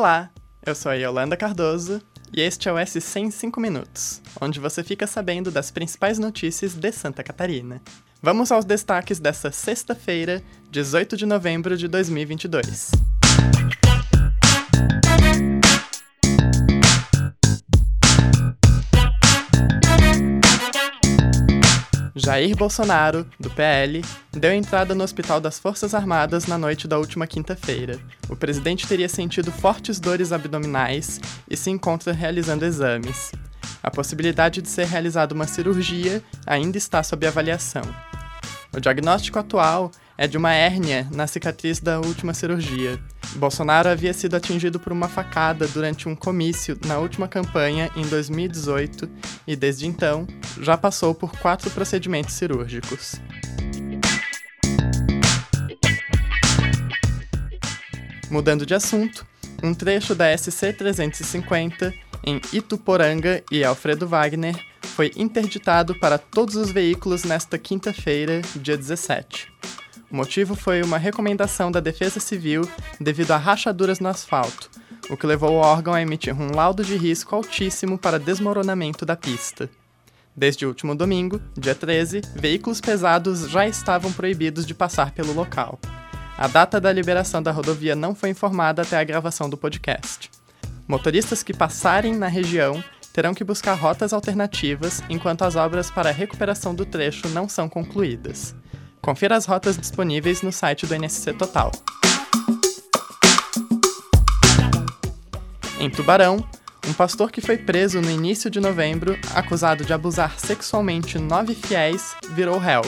Olá, eu sou a Yolanda Cardoso e este é o SC em 5 minutos, onde você fica sabendo das principais notícias de Santa Catarina. Vamos aos destaques dessa sexta-feira, 18 de novembro de 2022. Jair Bolsonaro, do PL, deu entrada no Hospital das Forças Armadas na noite da última quinta-feira. O presidente teria sentido fortes dores abdominais e se encontra realizando exames. A possibilidade de ser realizada uma cirurgia ainda está sob avaliação. O diagnóstico atual é de uma hérnia na cicatriz da última cirurgia. Bolsonaro havia sido atingido por uma facada durante um comício na última campanha em 2018 e, desde então, já passou por quatro procedimentos cirúrgicos. Mudando de assunto, um trecho da SC-350 em Ituporanga e Alfredo Wagner foi interditado para todos os veículos nesta quinta-feira, dia 17. O motivo foi uma recomendação da Defesa Civil devido a rachaduras no asfalto, o que levou o órgão a emitir um laudo de risco altíssimo para desmoronamento da pista. Desde o último domingo, dia 13, veículos pesados já estavam proibidos de passar pelo local. A data da liberação da rodovia não foi informada até a gravação do podcast. Motoristas que passarem na região terão que buscar rotas alternativas enquanto as obras para a recuperação do trecho não são concluídas. Confira as rotas disponíveis no site do NSC Total. Em Tubarão, um pastor que foi preso no início de novembro, acusado de abusar sexualmente nove fiéis, virou réu.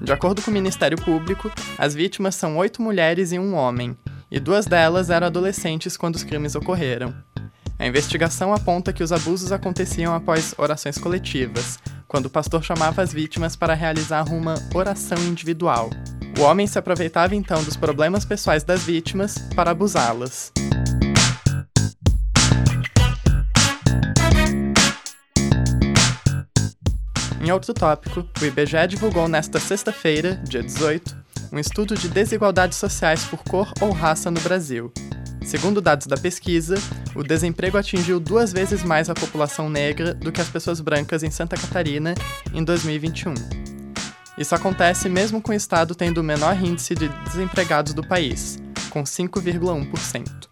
De acordo com o Ministério Público, as vítimas são oito mulheres e um homem, e duas delas eram adolescentes quando os crimes ocorreram. A investigação aponta que os abusos aconteciam após orações coletivas, quando o pastor chamava as vítimas para realizar uma oração individual. O homem se aproveitava então dos problemas pessoais das vítimas para abusá-las. Em outro tópico, o IBGE divulgou nesta sexta-feira, dia 18, um estudo de desigualdades sociais por cor ou raça no Brasil. Segundo dados da pesquisa, o desemprego atingiu duas vezes mais a população negra do que as pessoas brancas em Santa Catarina em 2021. Isso acontece mesmo com o estado tendo o menor índice de desempregados do país, com 5,1%.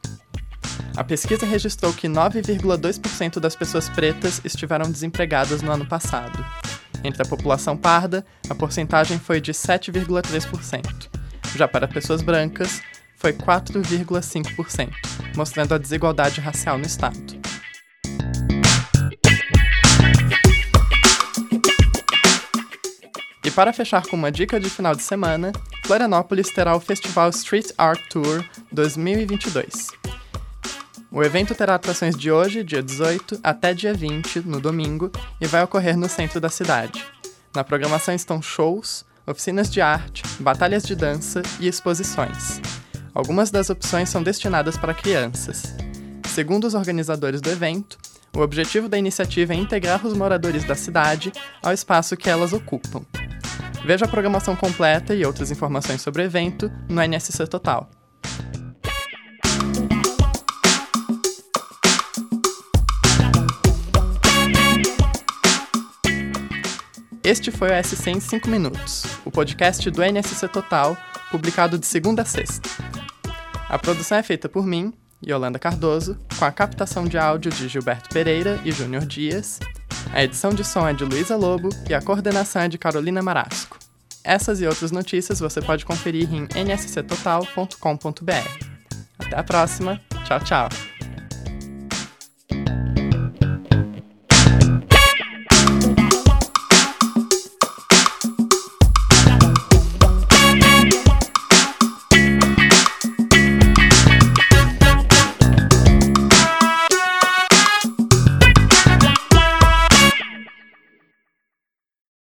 A pesquisa registrou que 9,2% das pessoas pretas estiveram desempregadas no ano passado. Entre a população parda, a porcentagem foi de 7,3%. Já para pessoas brancas, foi 4,5%, mostrando a desigualdade racial no estado. E para fechar com uma dica de final de semana, Florianópolis terá o Festival Street Art Tour 2022. O evento terá atrações de hoje, dia 18, até dia 20, no domingo, e vai ocorrer no centro da cidade. Na programação estão shows, oficinas de arte, batalhas de dança e exposições. Algumas das opções são destinadas para crianças. Segundo os organizadores do evento, o objetivo da iniciativa é integrar os moradores da cidade ao espaço que elas ocupam. Veja a programação completa e outras informações sobre o evento no NSC Total. Este foi o SC em 5 minutos, o podcast do NSC Total, publicado de segunda a sexta. A produção é feita por mim, Yolanda Cardoso, com a captação de áudio de Gilberto Pereira e Júnior Dias. A edição de som é de Luísa Lobo e a coordenação é de Carolina Marasco. Essas e outras notícias você pode conferir em nsctotal.com.br. Até a próxima. Tchau, tchau.